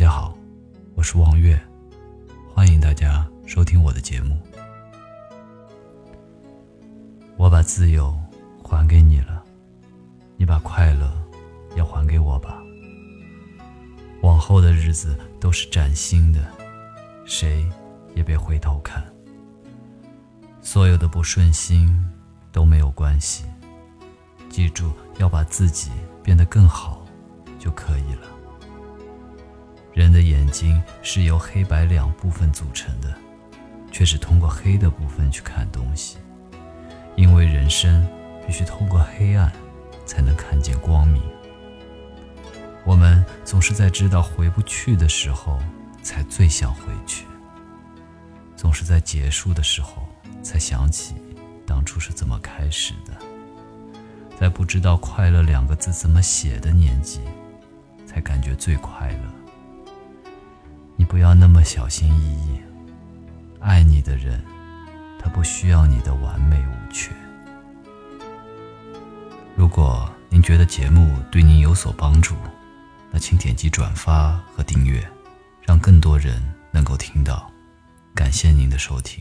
大家好，我是望月，欢迎大家收听我的节目。我把自由还给你了，你把快乐也还给我吧。往后的日子都是崭新的，谁也别回头看。所有的不顺心都没有关系，记住要把自己变得更好就可以了。人的眼睛是由黑白两部分组成的，却只通过黑的部分去看东西。因为人生必须通过黑暗，才能看见光明。我们总是在知道回不去的时候，才最想回去；总是在结束的时候，才想起当初是怎么开始的。在不知道“快乐”两个字怎么写的年纪，才感觉最快乐。不要那么小心翼翼，爱你的人，他不需要你的完美无缺。如果您觉得节目对您有所帮助，那请点击转发和订阅，让更多人能够听到。感谢您的收听。